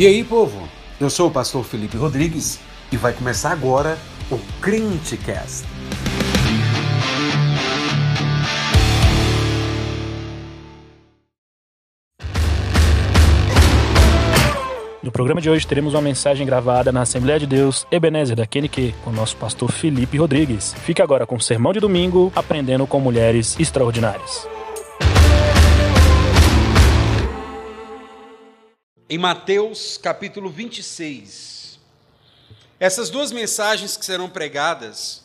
E aí, povo? Eu sou o pastor Felipe Rodrigues e vai começar agora o Crentecast. No programa de hoje teremos uma mensagem gravada na Assembleia de Deus Ebenezer da QNQ com o nosso pastor Felipe Rodrigues. Fique agora com o sermão de domingo, aprendendo com mulheres extraordinárias. Em Mateus capítulo 26. Essas duas mensagens que serão pregadas,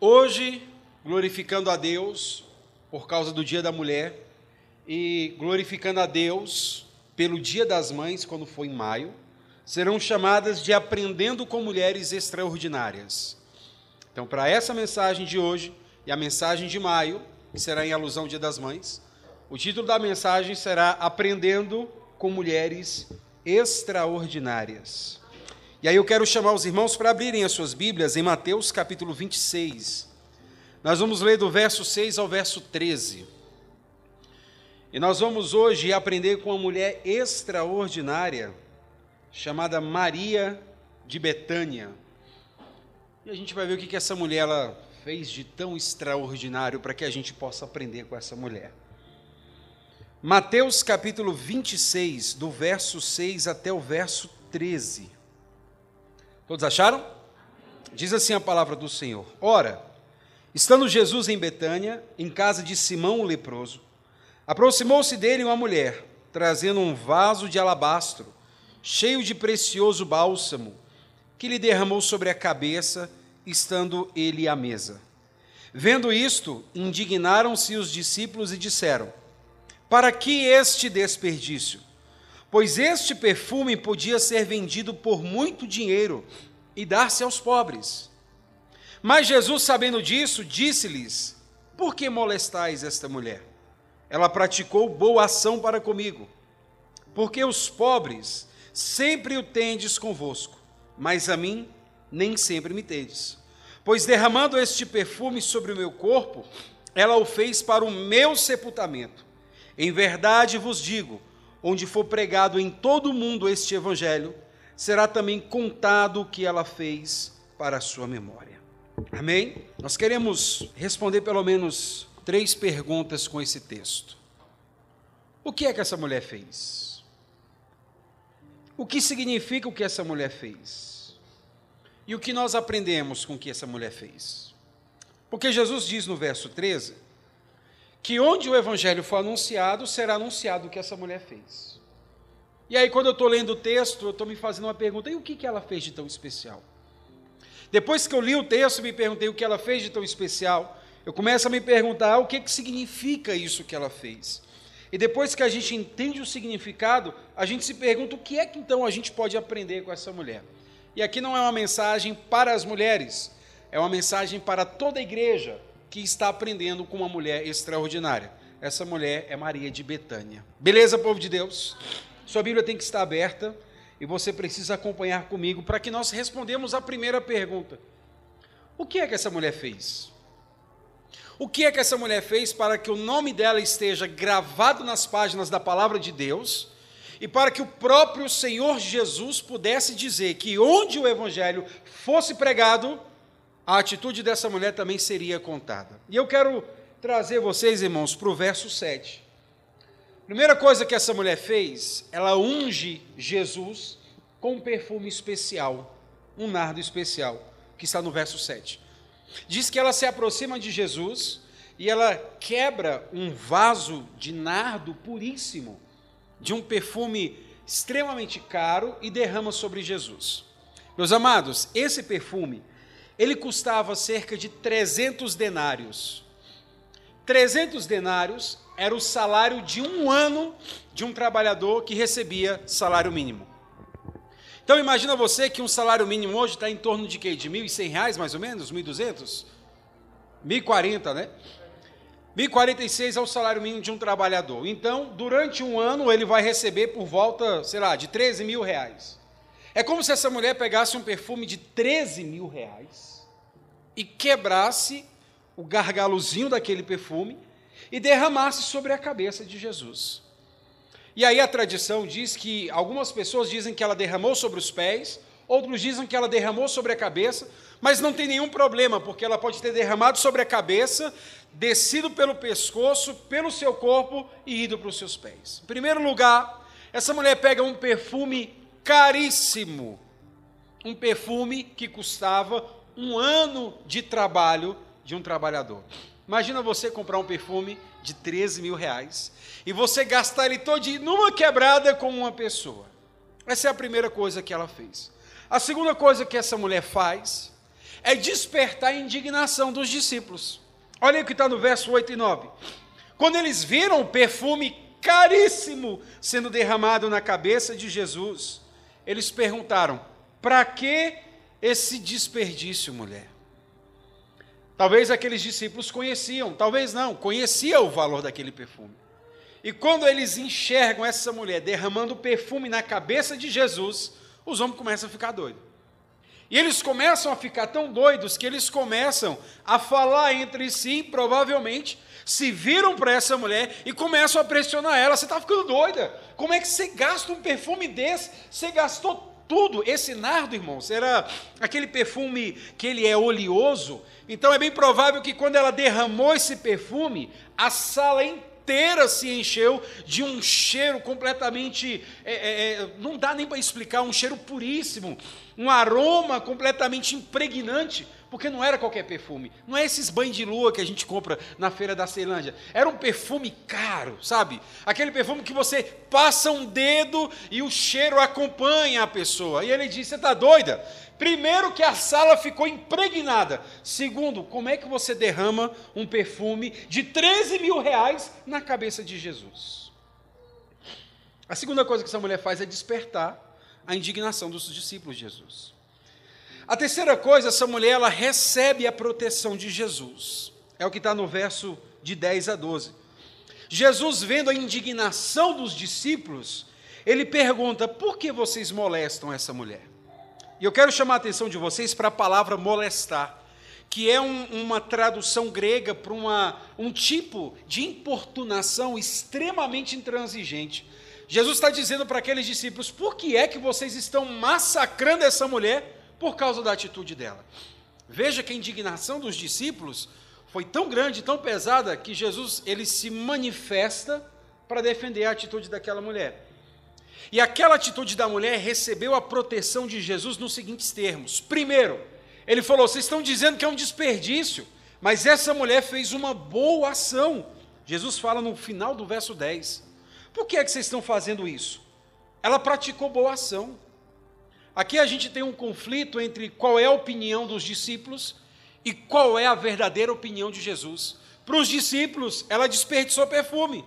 hoje glorificando a Deus por causa do Dia da Mulher e glorificando a Deus pelo Dia das Mães, quando foi em maio, serão chamadas de Aprendendo com Mulheres Extraordinárias. Então, para essa mensagem de hoje e a mensagem de maio, que será em alusão ao Dia das Mães, o título da mensagem será Aprendendo com mulheres extraordinárias. E aí eu quero chamar os irmãos para abrirem as suas Bíblias em Mateus capítulo 26. Nós vamos ler do verso 6 ao verso 13. E nós vamos hoje aprender com uma mulher extraordinária chamada Maria de Betânia. E a gente vai ver o que, essa mulher ela fez de tão extraordinário para que a gente possa aprender com essa mulher. Mateus capítulo 26, do verso 6 até o verso 13. Todos acharam? Diz assim a palavra do Senhor: Ora, estando Jesus em Betânia, em casa de Simão o leproso, aproximou-se dele uma mulher, trazendo um vaso de alabastro, cheio de precioso bálsamo, que lhe derramou sobre a cabeça, estando ele à mesa. Vendo isto, indignaram-se os discípulos e disseram: para que este desperdício? Pois este perfume podia ser vendido por muito dinheiro e dar-se aos pobres. Mas Jesus, sabendo disso, disse-lhes: Por que molestais esta mulher? Ela praticou boa ação para comigo. Porque os pobres sempre o tendes convosco, mas a mim nem sempre me tendes. Pois derramando este perfume sobre o meu corpo, ela o fez para o meu sepultamento. Em verdade vos digo: onde for pregado em todo o mundo este evangelho, será também contado o que ela fez para a sua memória. Amém? Nós queremos responder pelo menos três perguntas com esse texto. O que é que essa mulher fez? O que significa o que essa mulher fez? E o que nós aprendemos com o que essa mulher fez? Porque Jesus diz no verso 13 que onde o evangelho for anunciado, será anunciado o que essa mulher fez. E aí, quando eu estou lendo o texto, eu estou me fazendo uma pergunta: e o que, que ela fez de tão especial? Depois que eu li o texto, me perguntei o que ela fez de tão especial. Eu começo a me perguntar o que, que significa isso que ela fez. E depois que a gente entende o significado, a gente se pergunta o que é que então a gente pode aprender com essa mulher. E aqui não é uma mensagem para as mulheres, é uma mensagem para toda a igreja, que está aprendendo com uma mulher extraordinária. Essa mulher é Maria de Betânia. Beleza, povo de Deus? Sua Bíblia tem que estar aberta e você precisa acompanhar comigo para que nós respondamos a primeira pergunta. O que é que essa mulher fez? O que é que essa mulher fez para que o nome dela esteja gravado nas páginas da palavra de Deus e para que o próprio Senhor Jesus pudesse dizer que onde o evangelho fosse pregado, a atitude dessa mulher também seria contada. E eu quero trazer vocês, irmãos, para o verso 7. Primeira coisa que essa mulher fez, ela unge Jesus com um perfume especial, um nardo especial, que está no verso 7. Diz que ela se aproxima de Jesus e ela quebra um vaso de nardo puríssimo, de um perfume extremamente caro e derrama sobre Jesus. Meus amados, esse perfume ele custava cerca de 300 denários. 300 denários era o salário de um ano de um trabalhador que recebia salário mínimo. Então imagina você que um salário mínimo hoje está em torno de quê? De R$ 1.100 mais ou menos? 1.200? 1.040, né? 1.046 é o salário mínimo de um trabalhador. Então, durante um ano, ele vai receber por volta, sei lá, de 13 mil reais. É como se essa mulher pegasse um perfume de 13 mil reais e quebrasse o gargalozinho daquele perfume e derramasse sobre a cabeça de Jesus. E aí a tradição diz que algumas pessoas dizem que ela derramou sobre os pés, outros dizem que ela derramou sobre a cabeça, mas não tem nenhum problema, porque ela pode ter derramado sobre a cabeça, descido pelo pescoço, pelo seu corpo e ido para os seus pés. Em primeiro lugar, essa mulher pega um perfume caríssimo, um perfume que custava um ano de trabalho de um trabalhador. Imagina você comprar um perfume de 13 mil reais e você gastar ele todo numa quebrada com uma pessoa. Essa é a primeira coisa que ela fez. A segunda coisa que essa mulher faz é despertar a indignação dos discípulos. Olha o que está no verso 8 e 9. Quando eles viram o perfume caríssimo sendo derramado na cabeça de Jesus, eles perguntaram: para que esse desperdício, mulher? Talvez aqueles discípulos conheciam, talvez não, conhecia o valor daquele perfume. E quando eles enxergam essa mulher derramando perfume na cabeça de Jesus, os homens começam a ficar doidos. E eles começam a ficar tão doidos que eles começam a falar entre si, provavelmente, se viram para essa mulher e começam a pressionar ela. Você está ficando doida? Como é que você gasta um perfume desse? Você gastou tudo. Esse nardo, irmãos, era aquele perfume que ele é oleoso. Então é bem provável que quando ela derramou esse perfume, a sala inteira se encheu de um cheiro completamente. É, é, é não dá nem para explicar, um cheiro puríssimo, um aroma completamente impregnante porque não era qualquer perfume. Não é esses banhos de lua que a gente compra na feira da Ceilândia. Era um perfume caro, sabe? Aquele perfume que você passa um dedo e o cheiro acompanha a pessoa. E ele disse: Você está doida? Primeiro, que a sala ficou impregnada. Segundo, como é que você derrama um perfume de 13 mil reais na cabeça de Jesus? A segunda coisa que essa mulher faz é despertar a indignação dos discípulos de Jesus. A terceira coisa, essa mulher ela recebe a proteção de Jesus. É o que está no verso de 10 a 12. Jesus, vendo a indignação dos discípulos, ele pergunta: por que vocês molestam essa mulher? E eu quero chamar a atenção de vocês para a palavra molestar, que é um, uma tradução grega para um tipo de importunação extremamente intransigente. Jesus está dizendo para aqueles discípulos: por que é que vocês estão massacrando essa mulher? por causa da atitude dela. Veja que a indignação dos discípulos foi tão grande, tão pesada, que Jesus ele se manifesta para defender a atitude daquela mulher. E aquela atitude da mulher recebeu a proteção de Jesus nos seguintes termos. Primeiro, ele falou: vocês estão dizendo que é um desperdício, mas essa mulher fez uma boa ação. Jesus fala no final do verso 10. Por que é que vocês estão fazendo isso? Ela praticou boa ação. Aqui a gente tem um conflito entre qual é a opinião dos discípulos e qual é a verdadeira opinião de Jesus. Para os discípulos, ela desperdiçou perfume.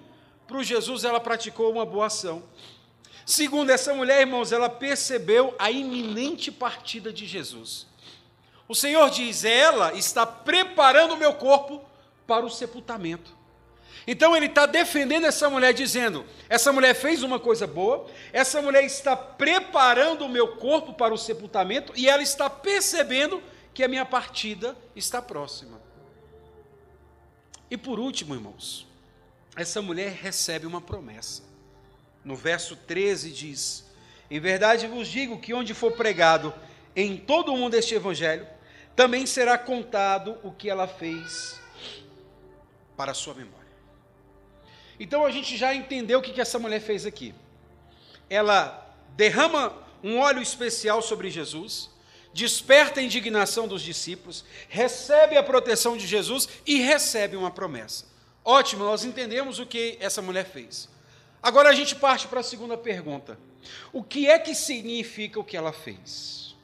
Para Jesus, ela praticou uma boa ação. Segundo essa mulher, irmãos, ela percebeu a iminente partida de Jesus. O Senhor diz: ela está preparando o meu corpo para o sepultamento. Então ele está defendendo essa mulher, dizendo: essa mulher fez uma coisa boa, essa mulher está preparando o meu corpo para o sepultamento e ela está percebendo que a minha partida está próxima. E por último, irmãos, essa mulher recebe uma promessa. No verso 13 diz: Em verdade vos digo que onde for pregado em todo o mundo este evangelho, também será contado o que ela fez para a sua memória. Então a gente já entendeu o que, essa mulher fez aqui. Ela derrama um óleo especial sobre Jesus, desperta a indignação dos discípulos, recebe a proteção de Jesus e recebe uma promessa. Ótimo, nós entendemos o que essa mulher fez. Agora a gente parte para a segunda pergunta: o que é que significa o que ela fez?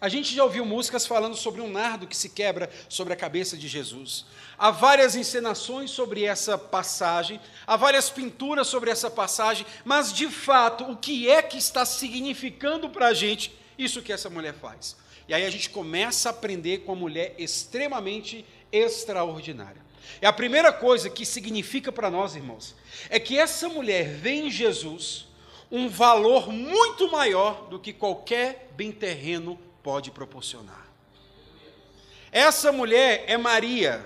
A gente já ouviu músicas falando sobre um nardo que se quebra sobre a cabeça de Jesus. Há várias encenações sobre essa passagem, há várias pinturas sobre essa passagem, mas de fato, o que é que está significando para a gente isso que essa mulher faz? E aí a gente começa a aprender com a mulher extremamente extraordinária. É a primeira coisa que significa para nós, irmãos, é que essa mulher vê em Jesus um valor muito maior do que qualquer bem terreno pode proporcionar. Essa mulher é Maria,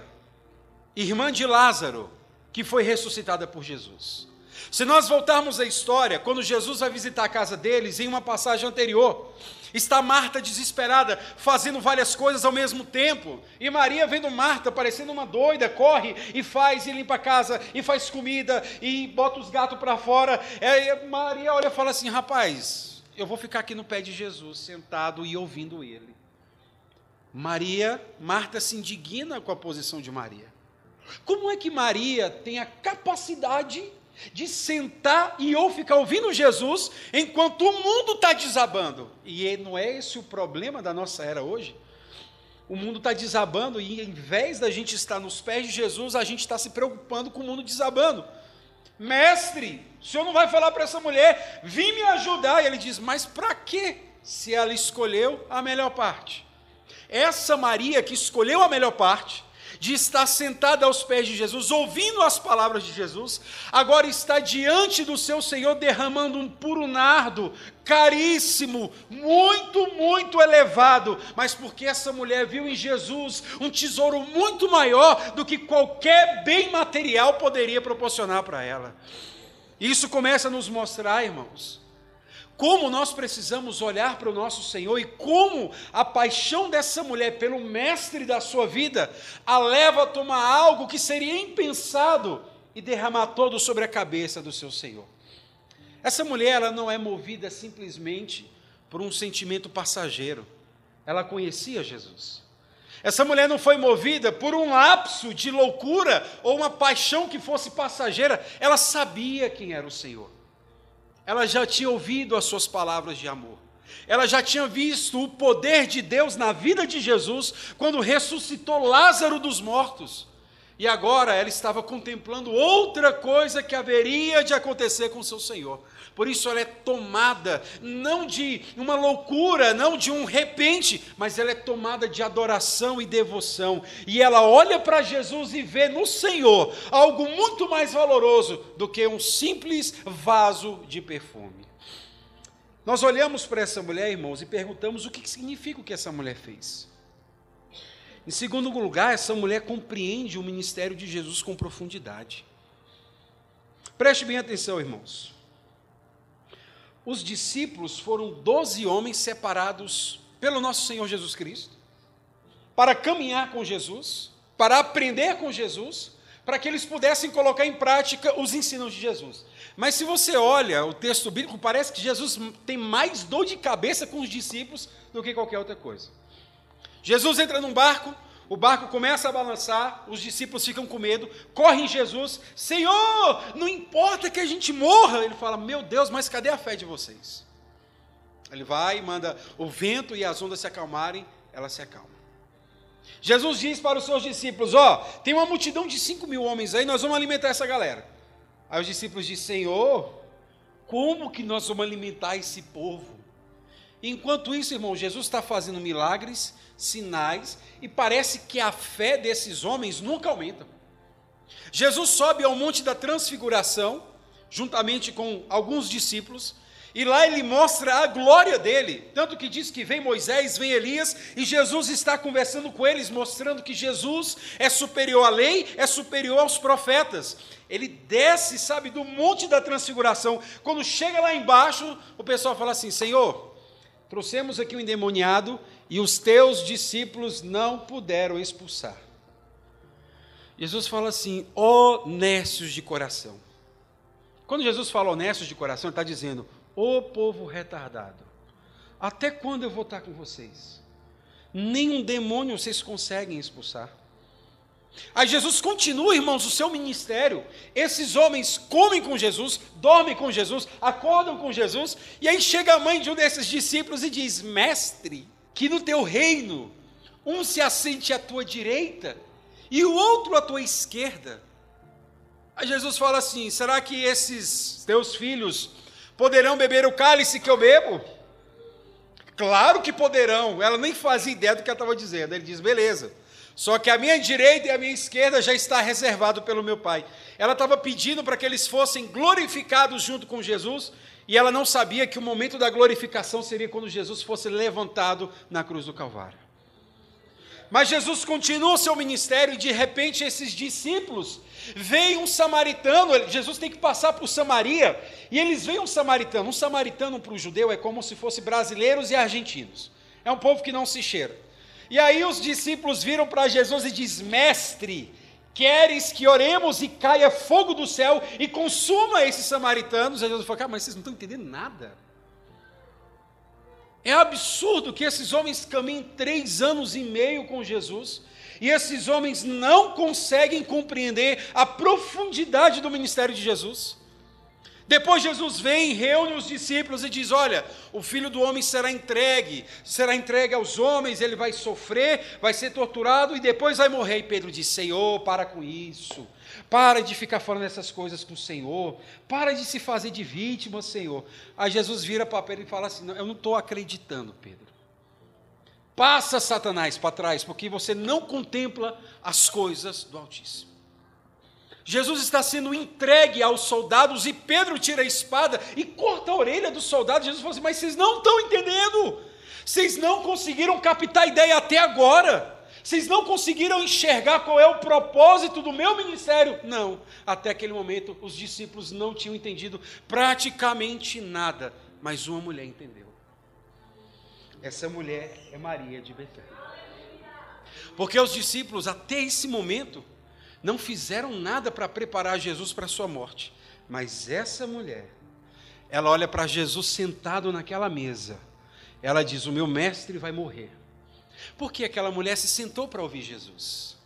irmã de Lázaro, que foi ressuscitada por Jesus. Se nós voltarmos à história, quando Jesus vai visitar a casa deles, em uma passagem anterior, está Marta desesperada, fazendo várias coisas ao mesmo tempo, e Maria vendo Marta, parecendo uma doida, corre e faz, e limpa a casa, e faz comida, e bota os gatos para fora. É, Maria olha e fala assim: rapaz, eu vou ficar aqui no pé de Jesus, sentado e ouvindo ele. Maria, Marta se indigna com a posição de Maria. Como é que Maria tem a capacidade de sentar e ou ficar ouvindo Jesus enquanto o mundo está desabando? E não é esse o problema da nossa era hoje? O mundo está desabando e, em vez da gente estar nos pés de Jesus, a gente está se preocupando com o mundo desabando. Mestre, o senhor não vai falar para essa mulher, vim me ajudar? E ele diz, mas para quê? Se ela escolheu a melhor parte. Essa Maria que escolheu a melhor parte, de estar sentada aos pés de Jesus, ouvindo as palavras de Jesus, agora está diante do seu Senhor derramando um puro nardo, caríssimo, muito, muito elevado, mas porque essa mulher viu em Jesus um tesouro muito maior do que qualquer bem material poderia proporcionar para ela. Isso começa a nos mostrar, irmãos, como nós precisamos olhar para o nosso Senhor e como a paixão dessa mulher pelo mestre da sua vida a leva a tomar algo que seria impensado e derramar todo sobre a cabeça do seu Senhor. Essa mulher ela não é movida simplesmente por um sentimento passageiro. Ela conhecia Jesus. Essa mulher não foi movida por um lapso de loucura ou uma paixão que fosse passageira, ela sabia quem era o Senhor ela já tinha ouvido as suas palavras de amor. Ela já tinha visto o poder de Deus na vida de Jesus quando ressuscitou Lázaro dos mortos. E agora ela estava contemplando outra coisa que haveria de acontecer com seu Senhor. Por isso ela é tomada não de uma loucura, não de um repente, mas ela é tomada de adoração e devoção. E ela olha para Jesus e vê no Senhor algo muito mais valoroso do que um simples vaso de perfume. Nós olhamos para essa mulher, irmãos, e perguntamos o que significa o que essa mulher fez. Em segundo lugar, essa mulher compreende o ministério de Jesus com profundidade. Preste bem atenção, irmãos. Os discípulos foram doze homens separados pelo nosso Senhor Jesus Cristo para caminhar com Jesus, para aprender com Jesus, para que eles pudessem colocar em prática os ensinos de Jesus. Mas se você olha o texto bíblico, parece que Jesus tem mais dor de cabeça com os discípulos do que qualquer outra coisa. Jesus entra num barco, o barco começa a balançar, os discípulos ficam com medo, correm em Jesus, Senhor, não importa que a gente morra. Ele fala, meu Deus, mas cadê a fé de vocês? Ele vai, manda o vento e as ondas se acalmarem, ela se acalma. Jesus diz para os seus discípulos: Ó, oh, tem uma multidão de cinco mil homens aí, nós vamos alimentar essa galera. Aí os discípulos dizem: Senhor, como que nós vamos alimentar esse povo? Enquanto isso, irmão, Jesus está fazendo milagres, sinais, e parece que a fé desses homens nunca aumenta. Jesus sobe ao Monte da Transfiguração, juntamente com alguns discípulos, e lá ele mostra a glória dele. Tanto que diz que vem Moisés, vem Elias, e Jesus está conversando com eles, mostrando que Jesus é superior à lei, é superior aos profetas. Ele desce, sabe, do Monte da Transfiguração. Quando chega lá embaixo, o pessoal fala assim: Senhor, Trouxemos aqui um endemoniado e os teus discípulos não puderam expulsar. Jesus fala assim: honestos de coração. Quando Jesus fala honestos de coração, ele está dizendo: ô povo retardado, até quando eu vou estar com vocês? Nenhum demônio vocês conseguem expulsar. Aí Jesus continua, irmãos, o seu ministério. Esses homens comem com Jesus, dormem com Jesus, acordam com Jesus, e aí chega a mãe de um desses discípulos e diz: Mestre, que no teu reino um se assente à tua direita e o outro à tua esquerda. Aí Jesus fala assim: será que esses teus filhos poderão beber o cálice que eu bebo? Claro que poderão. Ela nem fazia ideia do que ela estava dizendo. Ele diz: beleza. Só que a minha direita e a minha esquerda já está reservado pelo meu Pai. Ela estava pedindo para que eles fossem glorificados junto com Jesus, e ela não sabia que o momento da glorificação seria quando Jesus fosse levantado na cruz do Calvário. Mas Jesus continua o seu ministério e de repente esses discípulos veem um samaritano, Jesus tem que passar por Samaria, e eles veem um samaritano. Um samaritano para o judeu é como se fosse brasileiros e argentinos. É um povo que não se cheira. E aí os discípulos viram para Jesus e diz: "Mestre, queres que oremos e caia fogo do céu e consuma esses samaritanos?" Aí Jesus falou: "Cara, mas vocês não estão entendendo nada." É absurdo que esses homens caminhem três anos e meio com Jesus e esses homens não conseguem compreender a profundidade do ministério de Jesus. Depois Jesus vem, reúne os discípulos e diz: Olha, o filho do homem será entregue, será entregue aos homens, ele vai sofrer, vai ser torturado e depois vai morrer. E Pedro diz: Senhor, para com isso. Para de ficar falando essas coisas com o Senhor. Para de se fazer de vítima, Senhor. Aí Jesus vira para Pedro e fala assim: Eu não estou acreditando, Pedro. Passa Satanás para trás, porque você não contempla as coisas do Altíssimo. Jesus está sendo entregue aos soldados e Pedro tira a espada e corta a orelha do soldado. Jesus fala assim: Mas vocês não estão entendendo. Vocês não conseguiram captar a ideia até agora. Vocês não conseguiram enxergar qual é o propósito do meu ministério? Não. Até aquele momento, os discípulos não tinham entendido praticamente nada, mas uma mulher entendeu. Essa mulher é Maria de Betânia. Porque os discípulos, até esse momento, não fizeram nada para preparar Jesus para a sua morte. Mas essa mulher, ela olha para Jesus sentado naquela mesa. Ela diz: O meu mestre vai morrer. Porque aquela mulher se sentou para ouvir Jesus.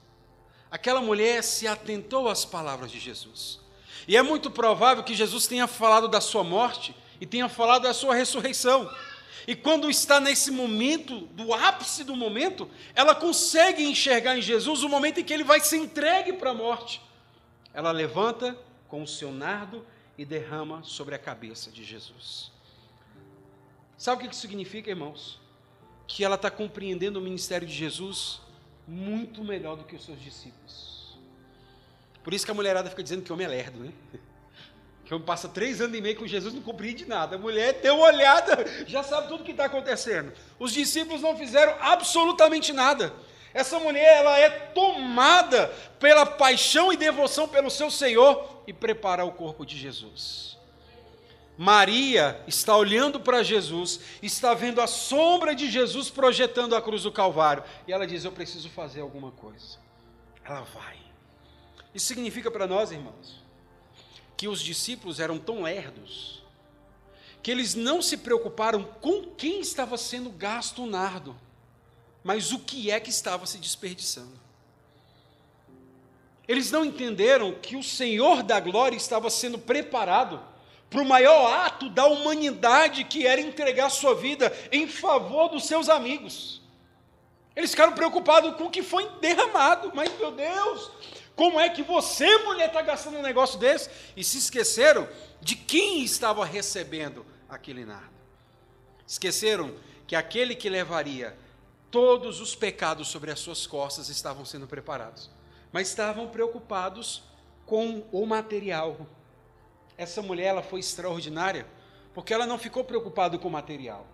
Aquela mulher se atentou às palavras de Jesus. E é muito provável que Jesus tenha falado da sua morte e tenha falado da sua ressurreição. E quando está nesse momento, do ápice do momento, ela consegue enxergar em Jesus o momento em que ele vai ser entregue para a morte. Ela levanta com o seu nardo e derrama sobre a cabeça de Jesus. Sabe o que isso significa, irmãos? que ela está compreendendo o ministério de Jesus muito melhor do que os seus discípulos. Por isso que a mulherada fica dizendo que homem é lerdo, né? Que o homem passa três anos e meio com Jesus não compreende nada. A mulher deu uma olhada, já sabe tudo o que está acontecendo. Os discípulos não fizeram absolutamente nada. Essa mulher, ela é tomada pela paixão e devoção pelo seu Senhor e prepara o corpo de Jesus. Maria está olhando para Jesus, está vendo a sombra de Jesus projetando a cruz do Calvário, e ela diz: Eu preciso fazer alguma coisa. Ela vai. Isso significa para nós, irmãos, que os discípulos eram tão lerdos, que eles não se preocuparam com quem estava sendo gasto o nardo, mas o que é que estava se desperdiçando. Eles não entenderam que o Senhor da glória estava sendo preparado para o maior ato da humanidade que era entregar sua vida em favor dos seus amigos. Eles ficaram preocupados com o que foi derramado, mas meu Deus, como é que você, mulher, está gastando um negócio desse? E se esqueceram de quem estava recebendo aquele nardo. Esqueceram que aquele que levaria todos os pecados sobre as suas costas estavam sendo preparados, mas estavam preocupados com o material essa mulher ela foi extraordinária, porque ela não ficou preocupada com o material.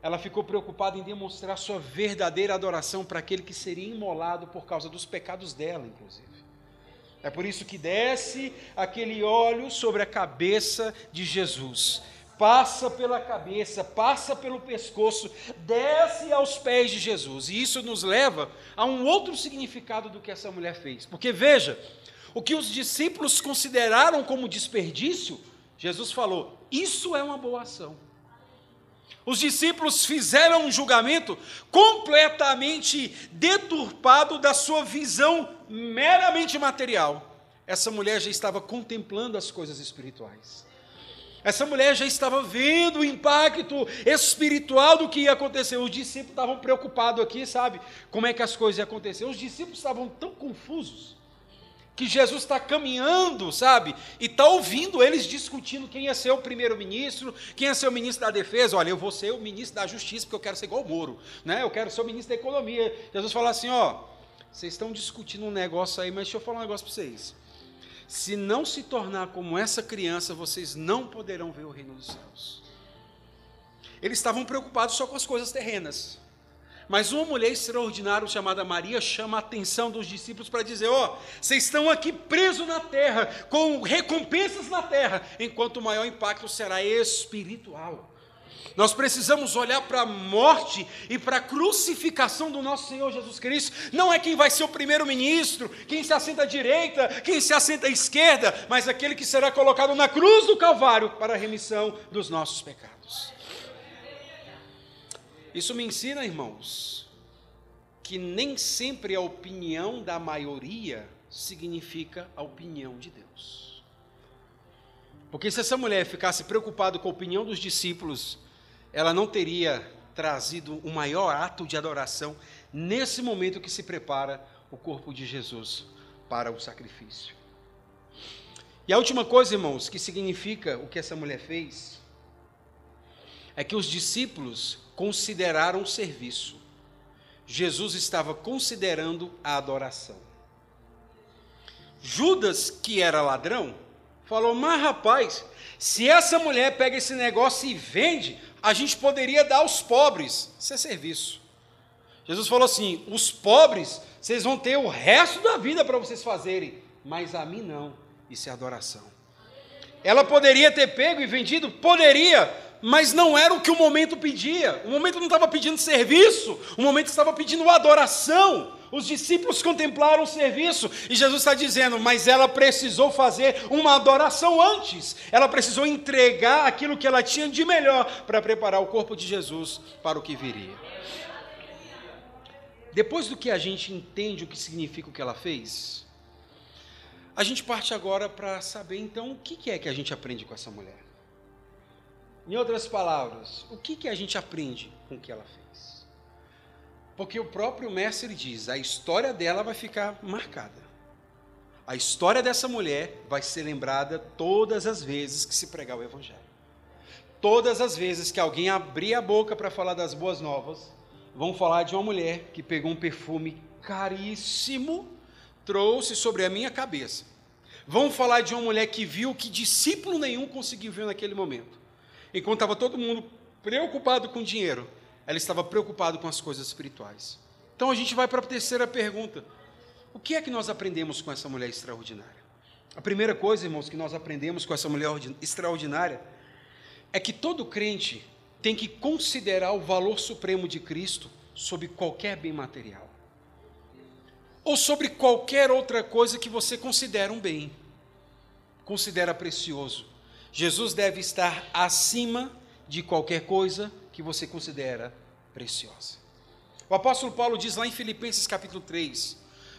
Ela ficou preocupada em demonstrar sua verdadeira adoração para aquele que seria imolado por causa dos pecados dela, inclusive. É por isso que desce aquele óleo sobre a cabeça de Jesus. Passa pela cabeça, passa pelo pescoço, desce aos pés de Jesus. E isso nos leva a um outro significado do que essa mulher fez. Porque veja, o que os discípulos consideraram como desperdício, Jesus falou: Isso é uma boa ação. Os discípulos fizeram um julgamento completamente deturpado da sua visão meramente material. Essa mulher já estava contemplando as coisas espirituais. Essa mulher já estava vendo o impacto espiritual do que ia acontecer. Os discípulos estavam preocupados aqui, sabe? Como é que as coisas iam acontecer. Os discípulos estavam tão confusos que Jesus está caminhando, sabe? E está ouvindo eles discutindo quem ia ser o primeiro-ministro, quem ia ser o ministro da defesa. Olha, eu vou ser o ministro da justiça, porque eu quero ser igual o Moro, né? Eu quero ser o ministro da economia. Jesus fala assim: ó, vocês estão discutindo um negócio aí, mas deixa eu falar um negócio para vocês. Se não se tornar como essa criança, vocês não poderão ver o reino dos céus. Eles estavam preocupados só com as coisas terrenas. Mas uma mulher extraordinária chamada Maria chama a atenção dos discípulos para dizer: Ó, oh, vocês estão aqui presos na terra, com recompensas na terra, enquanto o maior impacto será espiritual. Nós precisamos olhar para a morte e para a crucificação do nosso Senhor Jesus Cristo. Não é quem vai ser o primeiro-ministro, quem se assenta à direita, quem se assenta à esquerda, mas aquele que será colocado na cruz do Calvário para a remissão dos nossos pecados. Isso me ensina, irmãos, que nem sempre a opinião da maioria significa a opinião de Deus. Porque se essa mulher ficasse preocupada com a opinião dos discípulos, ela não teria trazido o maior ato de adoração nesse momento que se prepara o corpo de Jesus para o sacrifício. E a última coisa, irmãos, que significa o que essa mulher fez, é que os discípulos consideraram o serviço. Jesus estava considerando a adoração. Judas, que era ladrão, falou: Mas rapaz, se essa mulher pega esse negócio e vende, a gente poderia dar aos pobres. Isso é serviço. Jesus falou assim: os pobres, vocês vão ter o resto da vida para vocês fazerem, mas a mim não. Isso é adoração. Ela poderia ter pego e vendido? Poderia, mas não era o que o momento pedia. O momento não estava pedindo serviço, o momento estava pedindo adoração. Os discípulos contemplaram o serviço e Jesus está dizendo, mas ela precisou fazer uma adoração antes. Ela precisou entregar aquilo que ela tinha de melhor para preparar o corpo de Jesus para o que viria. Depois do que a gente entende o que significa o que ela fez, a gente parte agora para saber então o que é que a gente aprende com essa mulher. Em outras palavras, o que, que a gente aprende com o que ela fez? Porque o próprio mestre diz: a história dela vai ficar marcada. A história dessa mulher vai ser lembrada todas as vezes que se pregar o Evangelho. Todas as vezes que alguém abrir a boca para falar das boas novas, vão falar de uma mulher que pegou um perfume caríssimo, trouxe sobre a minha cabeça. Vão falar de uma mulher que viu que discípulo nenhum conseguiu ver naquele momento. Enquanto estava todo mundo preocupado com dinheiro, ela estava preocupada com as coisas espirituais. Então a gente vai para a terceira pergunta. O que é que nós aprendemos com essa mulher extraordinária? A primeira coisa, irmãos, que nós aprendemos com essa mulher extraordinária é que todo crente tem que considerar o valor supremo de Cristo sobre qualquer bem material. Ou sobre qualquer outra coisa que você considera um bem, considera precioso. Jesus deve estar acima de qualquer coisa que você considera preciosa. O apóstolo Paulo diz lá em Filipenses capítulo 3: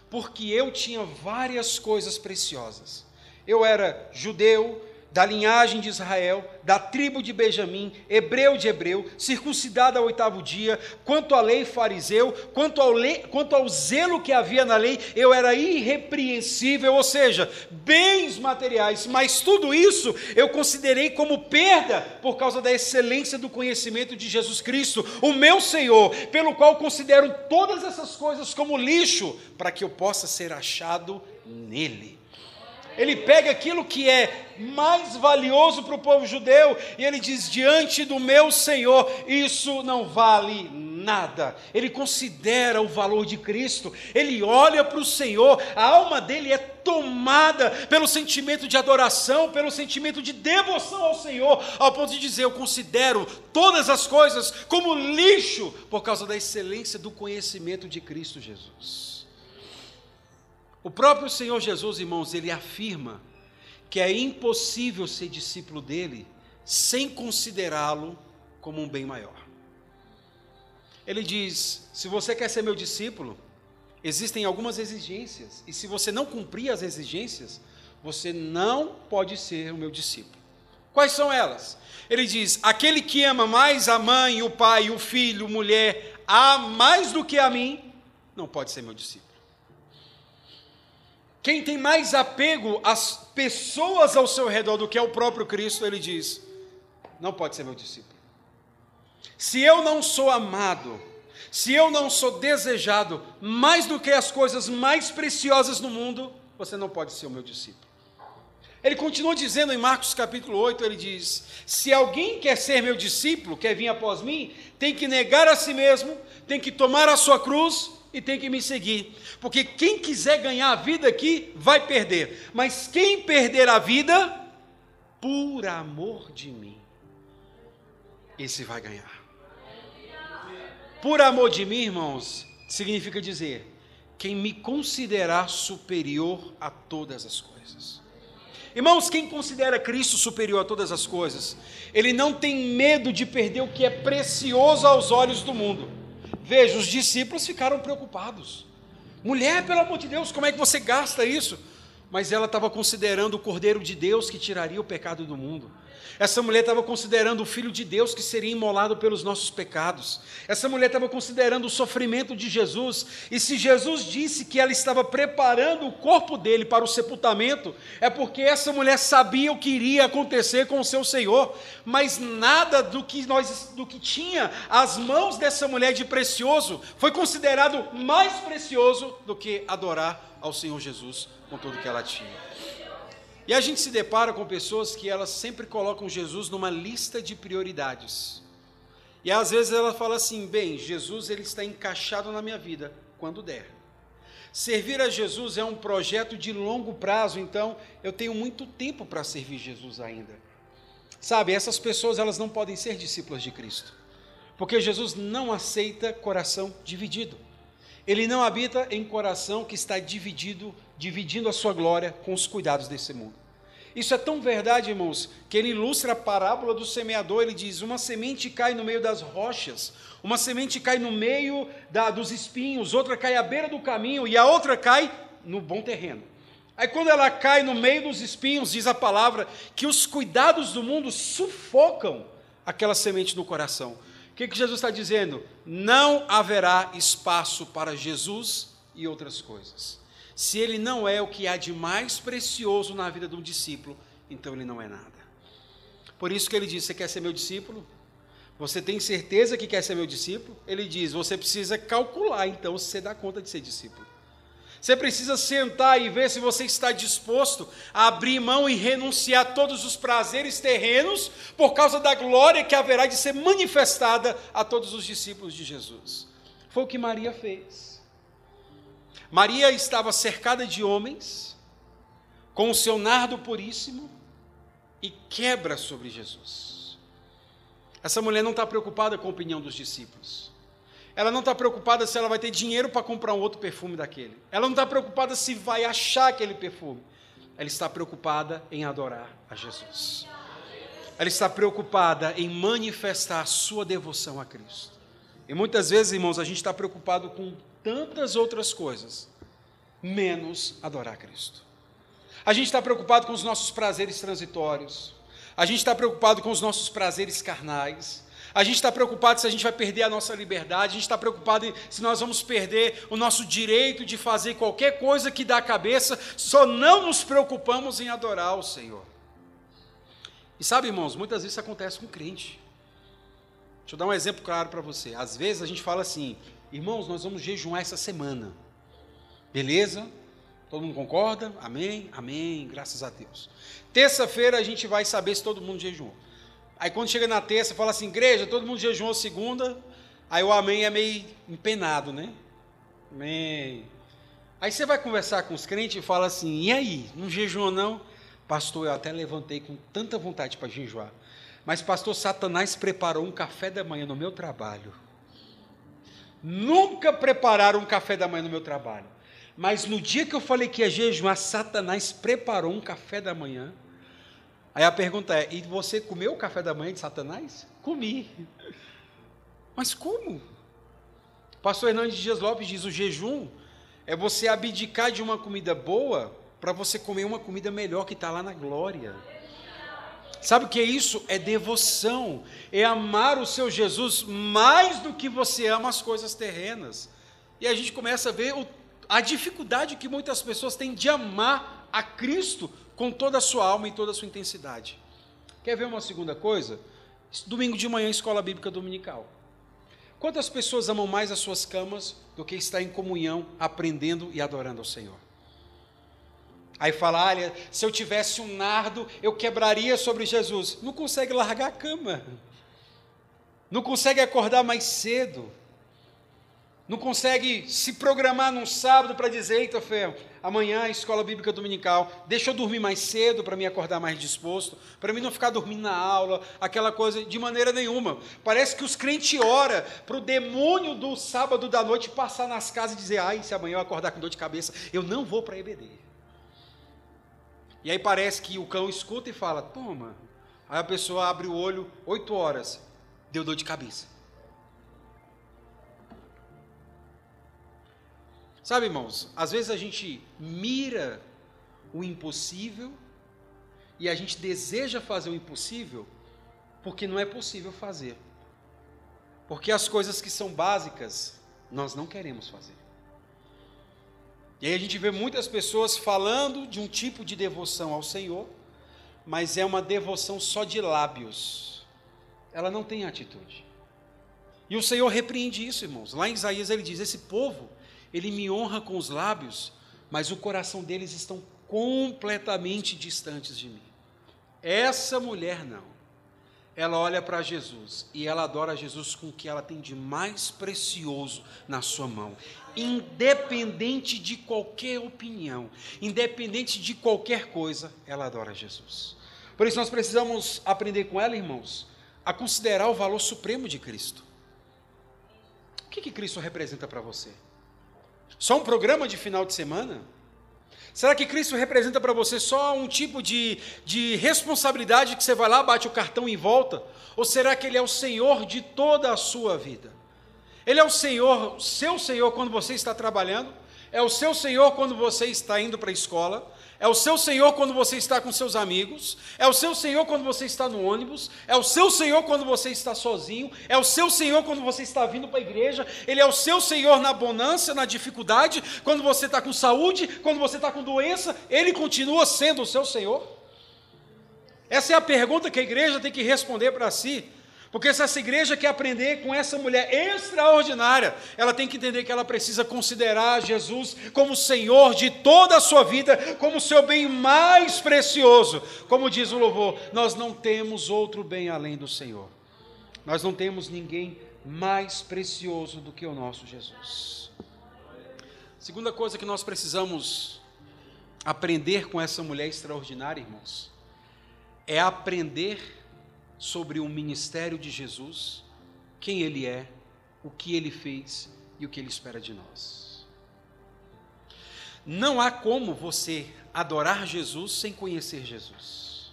Porque eu tinha várias coisas preciosas. Eu era judeu, da linhagem de Israel, da tribo de Benjamim, hebreu de hebreu, circuncidado ao oitavo dia, quanto à lei fariseu, quanto ao, quanto ao zelo que havia na lei, eu era irrepreensível, ou seja, bens materiais, mas tudo isso eu considerei como perda por causa da excelência do conhecimento de Jesus Cristo, o meu Senhor, pelo qual considero todas essas coisas como lixo, para que eu possa ser achado nele ele pega aquilo que é mais valioso para o povo judeu e ele diz: diante do meu Senhor, isso não vale nada. Ele considera o valor de Cristo, ele olha para o Senhor, a alma dele é tomada pelo sentimento de adoração, pelo sentimento de devoção ao Senhor, ao ponto de dizer: Eu considero todas as coisas como lixo por causa da excelência do conhecimento de Cristo Jesus. O próprio Senhor Jesus, irmãos, ele afirma que é impossível ser discípulo dele sem considerá-lo como um bem maior. Ele diz: se você quer ser meu discípulo, existem algumas exigências, e se você não cumprir as exigências, você não pode ser o meu discípulo. Quais são elas? Ele diz: aquele que ama mais a mãe, o pai, o filho, mulher, a mais do que a mim, não pode ser meu discípulo. Quem tem mais apego às pessoas ao seu redor do que ao próprio Cristo, ele diz: não pode ser meu discípulo. Se eu não sou amado, se eu não sou desejado mais do que as coisas mais preciosas no mundo, você não pode ser o meu discípulo. Ele continua dizendo em Marcos capítulo 8, ele diz: Se alguém quer ser meu discípulo, quer vir após mim, tem que negar a si mesmo, tem que tomar a sua cruz e tem que me seguir. Porque quem quiser ganhar a vida aqui vai perder, mas quem perder a vida por amor de mim, esse vai ganhar. Por amor de mim, irmãos, significa dizer quem me considerar superior a todas as coisas. Irmãos, quem considera Cristo superior a todas as coisas, ele não tem medo de perder o que é precioso aos olhos do mundo. Veja, os discípulos ficaram preocupados. Mulher, pelo amor de Deus, como é que você gasta isso? Mas ela estava considerando o Cordeiro de Deus que tiraria o pecado do mundo. Essa mulher estava considerando o Filho de Deus que seria imolado pelos nossos pecados. Essa mulher estava considerando o sofrimento de Jesus. E se Jesus disse que ela estava preparando o corpo dele para o sepultamento, é porque essa mulher sabia o que iria acontecer com o seu Senhor. Mas nada do que nós, do que tinha as mãos dessa mulher de precioso, foi considerado mais precioso do que adorar ao Senhor Jesus com tudo que ela tinha. E a gente se depara com pessoas que elas sempre colocam Jesus numa lista de prioridades. E às vezes ela fala assim: bem, Jesus ele está encaixado na minha vida quando der. Servir a Jesus é um projeto de longo prazo, então eu tenho muito tempo para servir Jesus ainda. Sabe, essas pessoas elas não podem ser discípulas de Cristo, porque Jesus não aceita coração dividido. Ele não habita em coração que está dividido dividindo a sua glória com os cuidados desse mundo. Isso é tão verdade, irmãos, que ele ilustra a parábola do semeador. Ele diz: Uma semente cai no meio das rochas, uma semente cai no meio da, dos espinhos, outra cai à beira do caminho e a outra cai no bom terreno. Aí, quando ela cai no meio dos espinhos, diz a palavra que os cuidados do mundo sufocam aquela semente no coração. O que, que Jesus está dizendo? Não haverá espaço para Jesus e outras coisas. Se ele não é o que há de mais precioso na vida de um discípulo, então ele não é nada. Por isso que ele diz: Você quer ser meu discípulo? Você tem certeza que quer ser meu discípulo? Ele diz: Você precisa calcular, então, se você dá conta de ser discípulo. Você precisa sentar e ver se você está disposto a abrir mão e renunciar a todos os prazeres terrenos por causa da glória que haverá de ser manifestada a todos os discípulos de Jesus. Foi o que Maria fez. Maria estava cercada de homens, com o seu nardo puríssimo, e quebra sobre Jesus. Essa mulher não está preocupada com a opinião dos discípulos. Ela não está preocupada se ela vai ter dinheiro para comprar um outro perfume daquele. Ela não está preocupada se vai achar aquele perfume. Ela está preocupada em adorar a Jesus. Ela está preocupada em manifestar sua devoção a Cristo. E muitas vezes, irmãos, a gente está preocupado com tantas outras coisas, menos adorar Cristo. A gente está preocupado com os nossos prazeres transitórios, a gente está preocupado com os nossos prazeres carnais, a gente está preocupado se a gente vai perder a nossa liberdade, a gente está preocupado se nós vamos perder o nosso direito de fazer qualquer coisa que dá a cabeça, só não nos preocupamos em adorar o Senhor. E sabe, irmãos, muitas vezes isso acontece com crente. Deixa eu dar um exemplo claro para você. Às vezes a gente fala assim, Irmãos, nós vamos jejuar essa semana. Beleza? Todo mundo concorda? Amém? Amém. Graças a Deus. Terça-feira a gente vai saber se todo mundo jejuou. Aí quando chega na terça, fala assim, igreja, todo mundo jejuou segunda. Aí o amém é meio empenado, né? Amém. Aí você vai conversar com os crentes e fala assim, e aí, não jejuou não? Pastor, eu até levantei com tanta vontade para jejuar. Mas pastor, Satanás preparou um café da manhã no meu trabalho. Nunca prepararam um café da manhã no meu trabalho. Mas no dia que eu falei que ia jejuar, Satanás preparou um café da manhã. Aí a pergunta é: e você comeu o café da manhã de Satanás? Comi. Mas como? O pastor Hernandes Dias Lopes diz: o jejum é você abdicar de uma comida boa para você comer uma comida melhor que está lá na glória. Sabe o que é isso? É devoção, é amar o seu Jesus mais do que você ama as coisas terrenas. E a gente começa a ver o, a dificuldade que muitas pessoas têm de amar a Cristo com toda a sua alma e toda a sua intensidade. Quer ver uma segunda coisa? Domingo de manhã, escola bíblica dominical. Quantas pessoas amam mais as suas camas do que estar em comunhão, aprendendo e adorando ao Senhor? Aí fala, olha, se eu tivesse um nardo, eu quebraria sobre Jesus. Não consegue largar a cama. Não consegue acordar mais cedo. Não consegue se programar num sábado para dizer, eita, fé, amanhã a escola bíblica dominical, deixa eu dormir mais cedo para me acordar mais disposto, para mim não ficar dormindo na aula, aquela coisa, de maneira nenhuma. Parece que os crentes oram para o demônio do sábado da noite passar nas casas e dizer, ai, se amanhã eu acordar com dor de cabeça, eu não vou para EBD. E aí parece que o cão escuta e fala, toma. Aí a pessoa abre o olho, oito horas, deu dor de cabeça. Sabe, irmãos, às vezes a gente mira o impossível e a gente deseja fazer o impossível porque não é possível fazer. Porque as coisas que são básicas nós não queremos fazer. E aí a gente vê muitas pessoas falando de um tipo de devoção ao Senhor, mas é uma devoção só de lábios. Ela não tem atitude. E o Senhor repreende isso, irmãos. Lá em Isaías ele diz: Esse povo ele me honra com os lábios, mas o coração deles estão completamente distantes de mim. Essa mulher não. Ela olha para Jesus e ela adora Jesus com o que ela tem de mais precioso na sua mão, independente de qualquer opinião, independente de qualquer coisa, ela adora Jesus. Por isso nós precisamos aprender com ela, irmãos, a considerar o valor supremo de Cristo. O que, que Cristo representa para você? Só um programa de final de semana? Será que Cristo representa para você só um tipo de, de responsabilidade que você vai lá, bate o cartão e volta? Ou será que Ele é o Senhor de toda a sua vida? Ele é o Senhor, seu Senhor quando você está trabalhando, é o seu Senhor quando você está indo para a escola, é o seu Senhor quando você está com seus amigos, é o seu Senhor quando você está no ônibus, é o seu Senhor quando você está sozinho, é o seu Senhor quando você está vindo para a igreja, Ele é o seu Senhor na bonança, na dificuldade, quando você está com saúde, quando você está com doença, Ele continua sendo o seu Senhor? Essa é a pergunta que a igreja tem que responder para si. Porque se essa igreja quer aprender com essa mulher extraordinária, ela tem que entender que ela precisa considerar Jesus como Senhor de toda a sua vida, como seu bem mais precioso. Como diz o louvor, nós não temos outro bem além do Senhor. Nós não temos ninguém mais precioso do que o nosso Jesus. Segunda coisa que nós precisamos aprender com essa mulher extraordinária, irmãos, é aprender sobre o ministério de Jesus, quem ele é, o que ele fez e o que ele espera de nós. Não há como você adorar Jesus sem conhecer Jesus.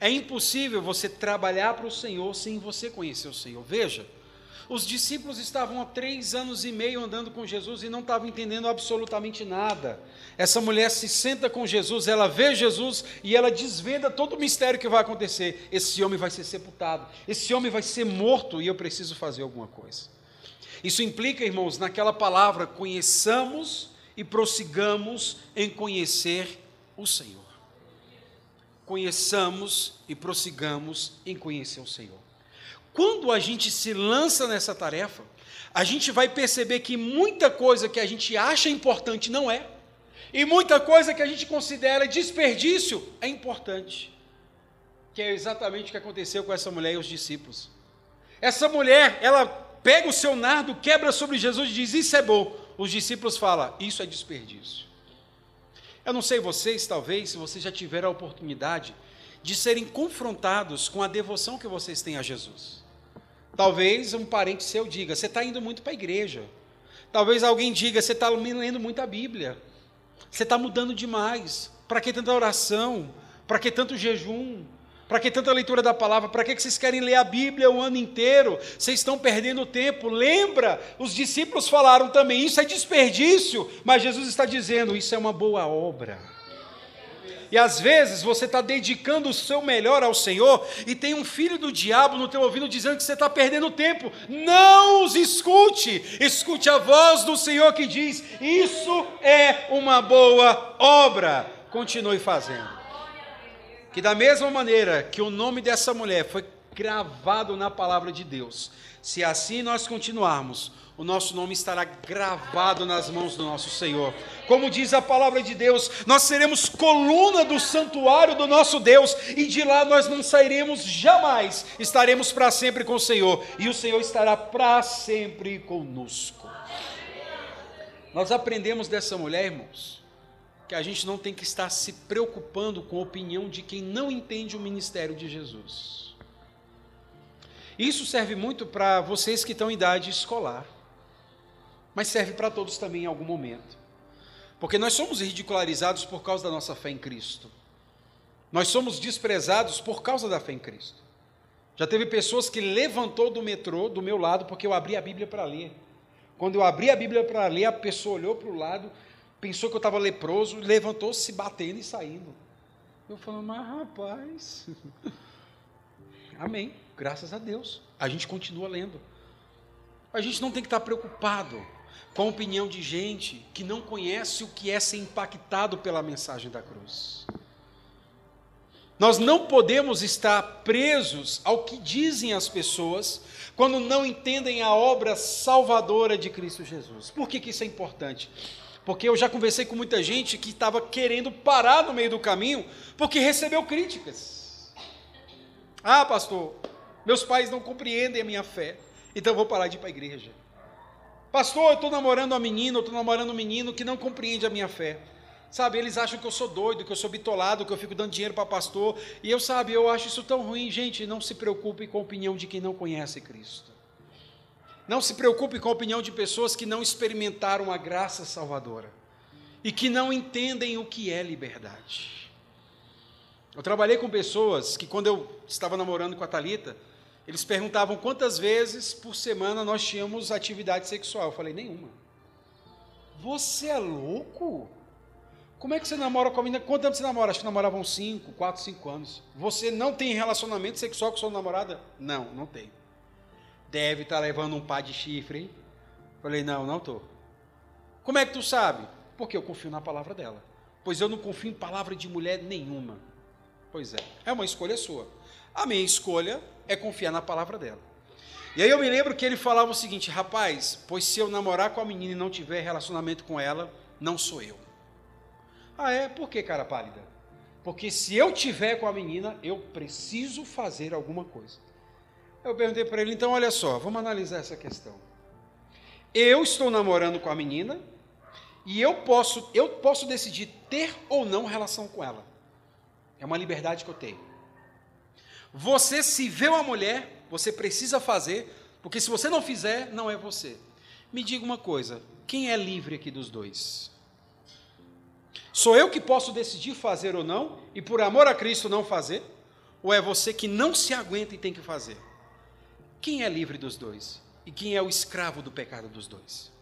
É impossível você trabalhar para o Senhor sem você conhecer o Senhor. Veja, os discípulos estavam há três anos e meio andando com Jesus e não estavam entendendo absolutamente nada. Essa mulher se senta com Jesus, ela vê Jesus e ela desvenda todo o mistério que vai acontecer. Esse homem vai ser sepultado, esse homem vai ser morto e eu preciso fazer alguma coisa. Isso implica, irmãos, naquela palavra: conheçamos e prossigamos em conhecer o Senhor. Conheçamos e prossigamos em conhecer o Senhor. Quando a gente se lança nessa tarefa, a gente vai perceber que muita coisa que a gente acha importante não é, e muita coisa que a gente considera desperdício é importante. Que é exatamente o que aconteceu com essa mulher e os discípulos. Essa mulher, ela pega o seu nardo, quebra sobre Jesus e diz: Isso é bom. Os discípulos falam: Isso é desperdício. Eu não sei vocês, talvez, se vocês já tiveram a oportunidade de serem confrontados com a devoção que vocês têm a Jesus. Talvez um parente seu diga: Você está indo muito para a igreja. Talvez alguém diga: Você está lendo muito a Bíblia. Você está mudando demais. Para que tanta oração? Para que tanto jejum? Para que tanta leitura da palavra? Para que vocês querem ler a Bíblia o ano inteiro? Vocês estão perdendo tempo. Lembra? Os discípulos falaram também: Isso é desperdício. Mas Jesus está dizendo: Isso é uma boa obra. E às vezes você está dedicando o seu melhor ao Senhor e tem um filho do diabo no teu ouvido dizendo que você está perdendo tempo. Não os escute. Escute a voz do Senhor que diz: Isso é uma boa obra. Continue fazendo. Que da mesma maneira que o nome dessa mulher foi gravado na palavra de Deus. Se assim nós continuarmos, o nosso nome estará gravado nas mãos do nosso Senhor. Como diz a palavra de Deus, nós seremos coluna do santuário do nosso Deus, e de lá nós não sairemos jamais, estaremos para sempre com o Senhor, e o Senhor estará para sempre conosco. Nós aprendemos dessa mulher, irmãos, que a gente não tem que estar se preocupando com a opinião de quem não entende o ministério de Jesus. Isso serve muito para vocês que estão em idade escolar mas serve para todos também em algum momento. Porque nós somos ridicularizados por causa da nossa fé em Cristo. Nós somos desprezados por causa da fé em Cristo. Já teve pessoas que levantou do metrô do meu lado porque eu abri a Bíblia para ler. Quando eu abri a Bíblia para ler, a pessoa olhou para o lado, pensou que eu estava leproso, levantou se batendo e saindo. Eu falei, mas rapaz. Amém. Graças a Deus. A gente continua lendo. A gente não tem que estar preocupado com a opinião de gente que não conhece o que é ser impactado pela mensagem da cruz. Nós não podemos estar presos ao que dizem as pessoas quando não entendem a obra salvadora de Cristo Jesus. Por que, que isso é importante? Porque eu já conversei com muita gente que estava querendo parar no meio do caminho porque recebeu críticas. Ah, pastor, meus pais não compreendem a minha fé, então vou parar de ir para a igreja. Pastor, eu estou namorando uma menina, eu estou namorando um menino que não compreende a minha fé. Sabe, eles acham que eu sou doido, que eu sou bitolado, que eu fico dando dinheiro para pastor. E eu, sabe, eu acho isso tão ruim. Gente, não se preocupe com a opinião de quem não conhece Cristo. Não se preocupe com a opinião de pessoas que não experimentaram a graça salvadora e que não entendem o que é liberdade. Eu trabalhei com pessoas que, quando eu estava namorando com a Talita, eles perguntavam quantas vezes por semana nós tínhamos atividade sexual. Eu falei, nenhuma. Você é louco? Como é que você namora com a menina? Quanto tempo você namora? Acho que namoravam 5, 4, 5 anos. Você não tem relacionamento sexual com sua namorada? Não, não tem. Deve estar tá levando um par de chifre, hein? Falei, não, não estou. Como é que tu sabe? Porque eu confio na palavra dela. Pois eu não confio em palavra de mulher nenhuma. Pois é, é uma escolha sua. A minha escolha é confiar na palavra dela. E aí eu me lembro que ele falava o seguinte: rapaz, pois se eu namorar com a menina e não tiver relacionamento com ela, não sou eu. Ah, é? Por que, cara pálida? Porque se eu tiver com a menina, eu preciso fazer alguma coisa. Eu perguntei para ele, então olha só, vamos analisar essa questão. Eu estou namorando com a menina e eu posso, eu posso decidir ter ou não relação com ela. É uma liberdade que eu tenho. Você se vê uma mulher, você precisa fazer, porque se você não fizer, não é você. Me diga uma coisa: quem é livre aqui dos dois? Sou eu que posso decidir fazer ou não, e por amor a Cristo não fazer? Ou é você que não se aguenta e tem que fazer? Quem é livre dos dois? E quem é o escravo do pecado dos dois?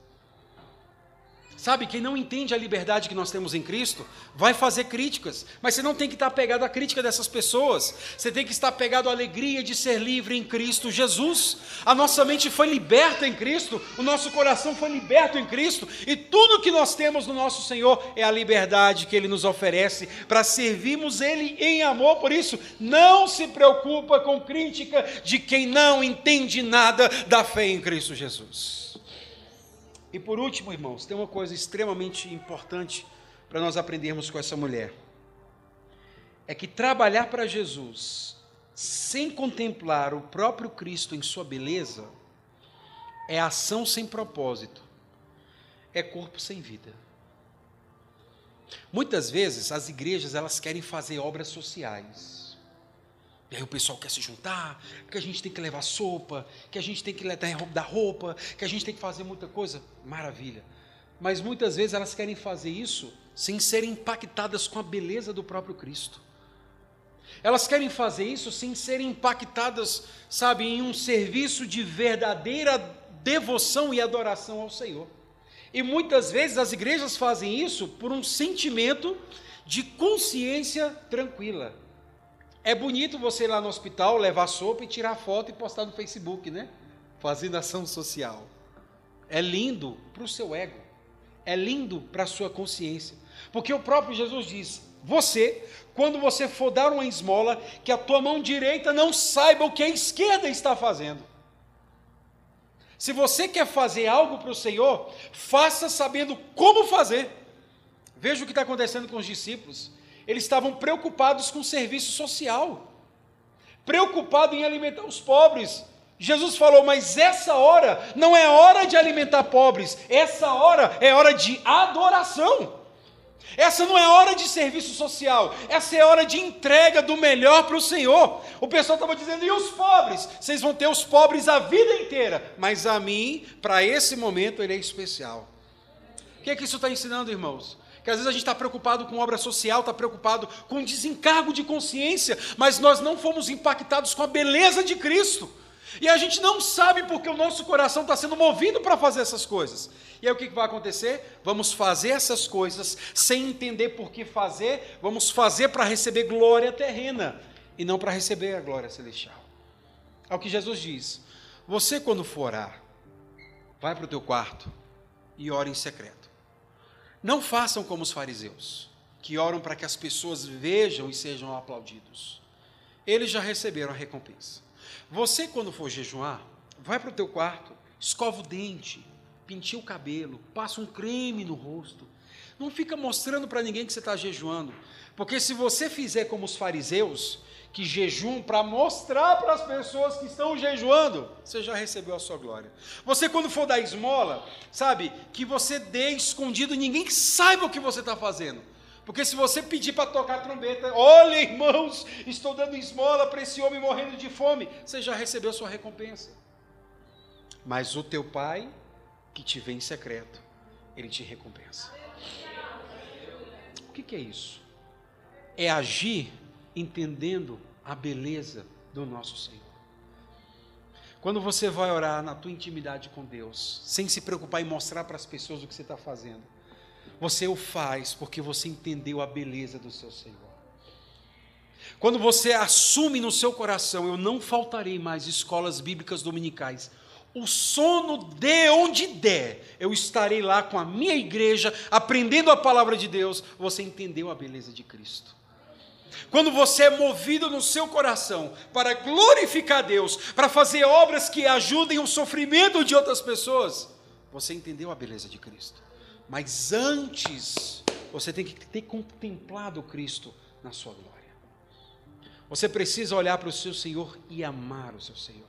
Sabe, quem não entende a liberdade que nós temos em Cristo, vai fazer críticas, mas você não tem que estar pegado à crítica dessas pessoas, você tem que estar pegado à alegria de ser livre em Cristo Jesus. A nossa mente foi liberta em Cristo, o nosso coração foi liberto em Cristo, e tudo que nós temos no nosso Senhor é a liberdade que Ele nos oferece para servirmos Ele em amor. Por isso, não se preocupa com crítica de quem não entende nada da fé em Cristo Jesus. E por último, irmãos, tem uma coisa extremamente importante para nós aprendermos com essa mulher. É que trabalhar para Jesus sem contemplar o próprio Cristo em sua beleza é ação sem propósito, é corpo sem vida. Muitas vezes as igrejas elas querem fazer obras sociais. E aí o pessoal quer se juntar, que a gente tem que levar sopa, que a gente tem que dar roupa, que a gente tem que fazer muita coisa. Maravilha. Mas muitas vezes elas querem fazer isso sem serem impactadas com a beleza do próprio Cristo. Elas querem fazer isso sem serem impactadas, sabe, em um serviço de verdadeira devoção e adoração ao Senhor. E muitas vezes as igrejas fazem isso por um sentimento de consciência tranquila. É bonito você ir lá no hospital, levar sopa e tirar foto e postar no Facebook, né? Fazendo ação social. É lindo para o seu ego. É lindo para a sua consciência. Porque o próprio Jesus diz: você, quando você for dar uma esmola, que a tua mão direita não saiba o que a esquerda está fazendo. Se você quer fazer algo para o Senhor, faça sabendo como fazer. Veja o que está acontecendo com os discípulos. Eles estavam preocupados com o serviço social, preocupados em alimentar os pobres. Jesus falou, mas essa hora não é hora de alimentar pobres, essa hora é hora de adoração. Essa não é hora de serviço social, essa é hora de entrega do melhor para o Senhor. O pessoal estava dizendo, e os pobres? Vocês vão ter os pobres a vida inteira, mas a mim, para esse momento, ele é especial. O que é que isso está ensinando, irmãos? Que às vezes a gente está preocupado com obra social, está preocupado com desencargo de consciência, mas nós não fomos impactados com a beleza de Cristo. E a gente não sabe porque o nosso coração está sendo movido para fazer essas coisas. E aí o que vai acontecer? Vamos fazer essas coisas sem entender por que fazer, vamos fazer para receber glória terrena e não para receber a glória celestial. É o que Jesus diz. Você, quando for orar, vai para o teu quarto e ora em secreto. Não façam como os fariseus, que oram para que as pessoas vejam e sejam aplaudidos. Eles já receberam a recompensa. Você, quando for jejuar, vai para o teu quarto, escova o dente, pintia o cabelo, passa um creme no rosto. Não fica mostrando para ninguém que você está jejuando. Porque se você fizer como os fariseus, que jejuam para mostrar para as pessoas que estão jejuando, você já recebeu a sua glória. Você, quando for dar esmola, sabe, que você dê escondido, ninguém saiba o que você está fazendo. Porque se você pedir para tocar trombeta, olha irmãos, estou dando esmola para esse homem morrendo de fome, você já recebeu sua recompensa. Mas o teu pai, que te vê em secreto, ele te recompensa. O que, que é isso? É agir entendendo a beleza do nosso Senhor. Quando você vai orar na tua intimidade com Deus, sem se preocupar em mostrar para as pessoas o que você está fazendo, você o faz porque você entendeu a beleza do seu Senhor. Quando você assume no seu coração, eu não faltarei mais escolas bíblicas dominicais. O sono de onde der, eu estarei lá com a minha igreja, aprendendo a palavra de Deus. Você entendeu a beleza de Cristo. Quando você é movido no seu coração para glorificar Deus, para fazer obras que ajudem o sofrimento de outras pessoas, você entendeu a beleza de Cristo. Mas antes, você tem que ter contemplado Cristo na sua glória. Você precisa olhar para o seu Senhor e amar o seu Senhor.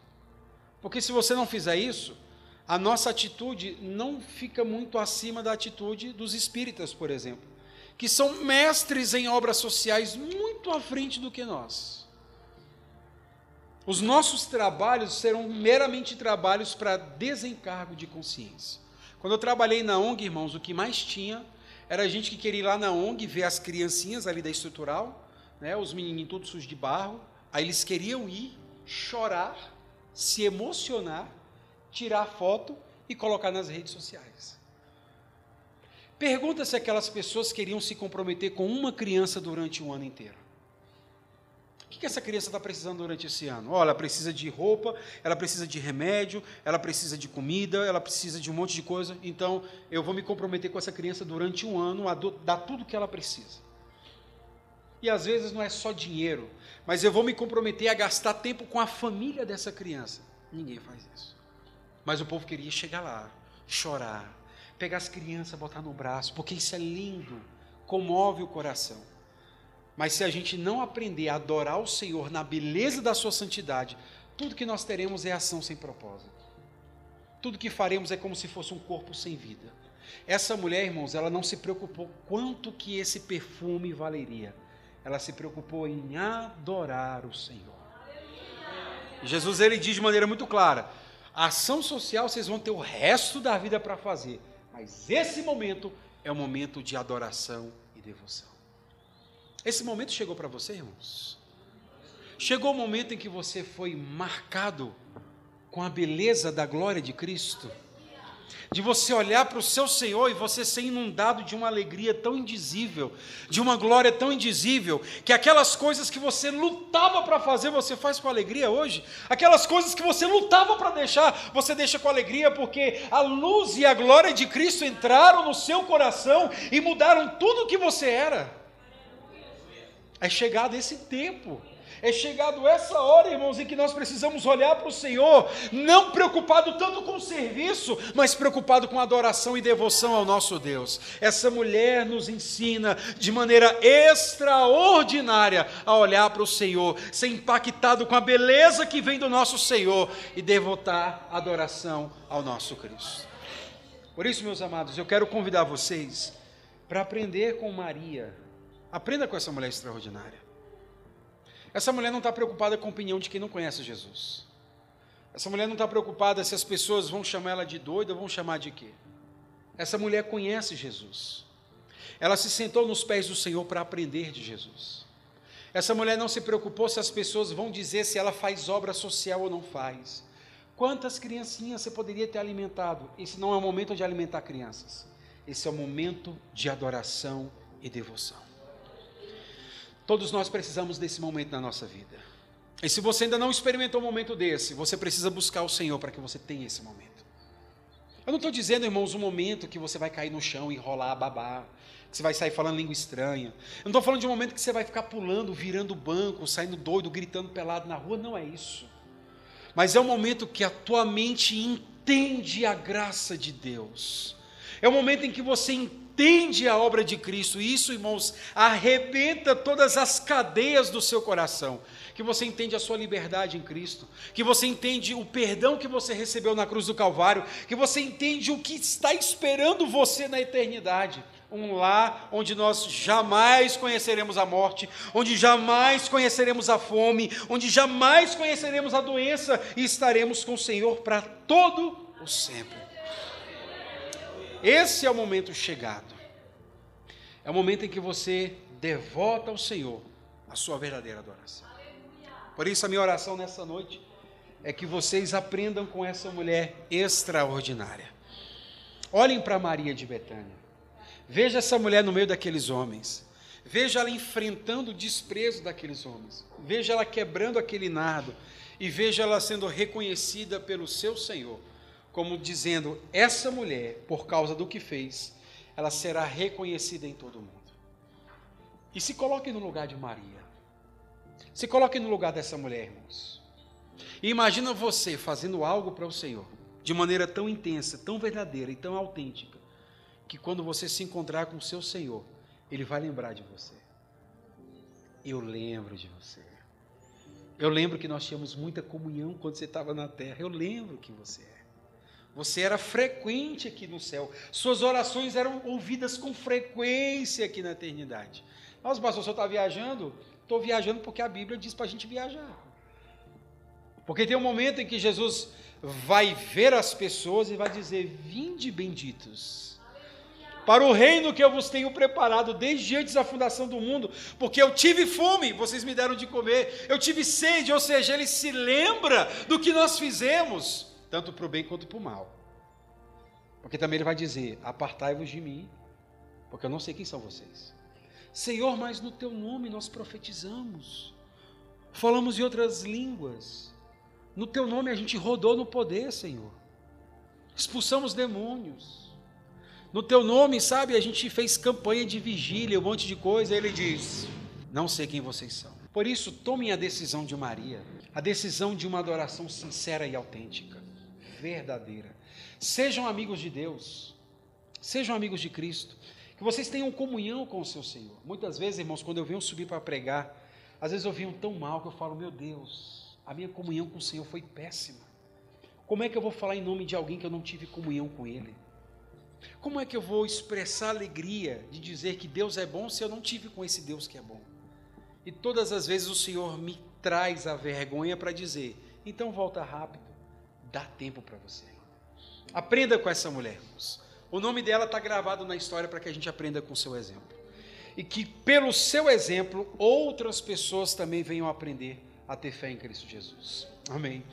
Porque se você não fizer isso, a nossa atitude não fica muito acima da atitude dos espíritas, por exemplo, que são mestres em obras sociais muito à frente do que nós. Os nossos trabalhos serão meramente trabalhos para desencargo de consciência. Quando eu trabalhei na ONG, irmãos, o que mais tinha era gente que queria ir lá na ONG ver as criancinhas ali da estrutural, né, os menininhos todos sujos de barro, aí eles queriam ir, chorar, se emocionar, tirar foto e colocar nas redes sociais. Pergunta se aquelas pessoas queriam se comprometer com uma criança durante um ano inteiro. O que essa criança está precisando durante esse ano? Olha, ela precisa de roupa, ela precisa de remédio, ela precisa de comida, ela precisa de um monte de coisa. Então, eu vou me comprometer com essa criança durante um ano a dar tudo o que ela precisa. E às vezes não é só dinheiro, mas eu vou me comprometer a gastar tempo com a família dessa criança. Ninguém faz isso. Mas o povo queria chegar lá, chorar, pegar as crianças, botar no braço, porque isso é lindo, comove o coração. Mas se a gente não aprender a adorar o Senhor na beleza da sua santidade, tudo que nós teremos é ação sem propósito. Tudo que faremos é como se fosse um corpo sem vida. Essa mulher, irmãos, ela não se preocupou quanto que esse perfume valeria. Ela se preocupou em adorar o Senhor. Jesus ele diz de maneira muito clara: a ação social vocês vão ter o resto da vida para fazer, mas esse momento é o momento de adoração e devoção. Esse momento chegou para você, irmãos? Chegou o momento em que você foi marcado com a beleza da glória de Cristo? De você olhar para o seu Senhor e você ser inundado de uma alegria tão indizível, de uma glória tão indizível, que aquelas coisas que você lutava para fazer, você faz com alegria hoje. Aquelas coisas que você lutava para deixar, você deixa com alegria, porque a luz e a glória de Cristo entraram no seu coração e mudaram tudo o que você era. É chegado esse tempo. É chegado essa hora, irmãos, em que nós precisamos olhar para o Senhor, não preocupado tanto com o serviço, mas preocupado com adoração e devoção ao nosso Deus. Essa mulher nos ensina de maneira extraordinária a olhar para o Senhor, ser impactado com a beleza que vem do nosso Senhor e devotar adoração ao nosso Cristo. Por isso, meus amados, eu quero convidar vocês para aprender com Maria. Aprenda com essa mulher extraordinária. Essa mulher não está preocupada com a opinião de quem não conhece Jesus. Essa mulher não está preocupada se as pessoas vão chamar ela de doida ou vão chamar de quê. Essa mulher conhece Jesus. Ela se sentou nos pés do Senhor para aprender de Jesus. Essa mulher não se preocupou se as pessoas vão dizer se ela faz obra social ou não faz. Quantas criancinhas você poderia ter alimentado? Esse não é o momento de alimentar crianças. Esse é o momento de adoração e devoção. Todos nós precisamos desse momento na nossa vida. E se você ainda não experimentou um momento desse, você precisa buscar o Senhor para que você tenha esse momento. Eu não estou dizendo, irmãos, um momento que você vai cair no chão e rolar, babar, que você vai sair falando língua estranha. Eu não estou falando de um momento que você vai ficar pulando, virando banco, saindo doido, gritando pelado na rua. Não é isso. Mas é um momento que a tua mente entende a graça de Deus. É o momento em que você entende entende a obra de Cristo. E isso, irmãos, arrebenta todas as cadeias do seu coração. Que você entende a sua liberdade em Cristo, que você entende o perdão que você recebeu na cruz do Calvário, que você entende o que está esperando você na eternidade. Um lar onde nós jamais conheceremos a morte, onde jamais conheceremos a fome, onde jamais conheceremos a doença e estaremos com o Senhor para todo o sempre. Esse é o momento chegado. É o momento em que você devota ao Senhor a sua verdadeira adoração. Por isso, a minha oração nessa noite é que vocês aprendam com essa mulher extraordinária. Olhem para Maria de Betânia. Veja essa mulher no meio daqueles homens. Veja ela enfrentando o desprezo daqueles homens. Veja ela quebrando aquele nardo. E veja ela sendo reconhecida pelo seu Senhor como dizendo: essa mulher, por causa do que fez, ela será reconhecida em todo o mundo. E se coloque no lugar de Maria. Se coloque no lugar dessa mulher, irmãos. E imagina você fazendo algo para o Senhor, de maneira tão intensa, tão verdadeira e tão autêntica, que quando você se encontrar com o seu Senhor, Ele vai lembrar de você. Eu lembro de você. Eu lembro que nós tínhamos muita comunhão quando você estava na terra. Eu lembro que você é. Você era frequente aqui no céu. Suas orações eram ouvidas com frequência aqui na eternidade. Mas, pastor, o senhor está viajando? Estou viajando porque a Bíblia diz para a gente viajar. Porque tem um momento em que Jesus vai ver as pessoas e vai dizer: Vinde benditos, para o reino que eu vos tenho preparado desde antes da fundação do mundo, porque eu tive fome, vocês me deram de comer, eu tive sede, ou seja, ele se lembra do que nós fizemos tanto para o bem quanto para o mal. Porque também ele vai dizer: Apartai-vos de mim, porque eu não sei quem são vocês. Senhor, mas no teu nome nós profetizamos, falamos em outras línguas, no teu nome a gente rodou no poder, Senhor, expulsamos demônios, no teu nome, sabe, a gente fez campanha de vigília, um monte de coisa. Ele diz: Não sei quem vocês são. Por isso, tomem a decisão de Maria, a decisão de uma adoração sincera e autêntica verdadeira. Sejam amigos de Deus, sejam amigos de Cristo, que vocês tenham comunhão com o seu Senhor. Muitas vezes, irmãos, quando eu venho subir para pregar, às vezes eu venho tão mal que eu falo, meu Deus, a minha comunhão com o Senhor foi péssima. Como é que eu vou falar em nome de alguém que eu não tive comunhão com Ele? Como é que eu vou expressar alegria de dizer que Deus é bom se eu não tive com esse Deus que é bom? E todas as vezes o Senhor me traz a vergonha para dizer: então volta rápido, Dá tempo para você. Aprenda com essa mulher, irmãos. O nome dela está gravado na história para que a gente aprenda com o seu exemplo. E que pelo seu exemplo, outras pessoas também venham aprender a ter fé em Cristo Jesus. Amém.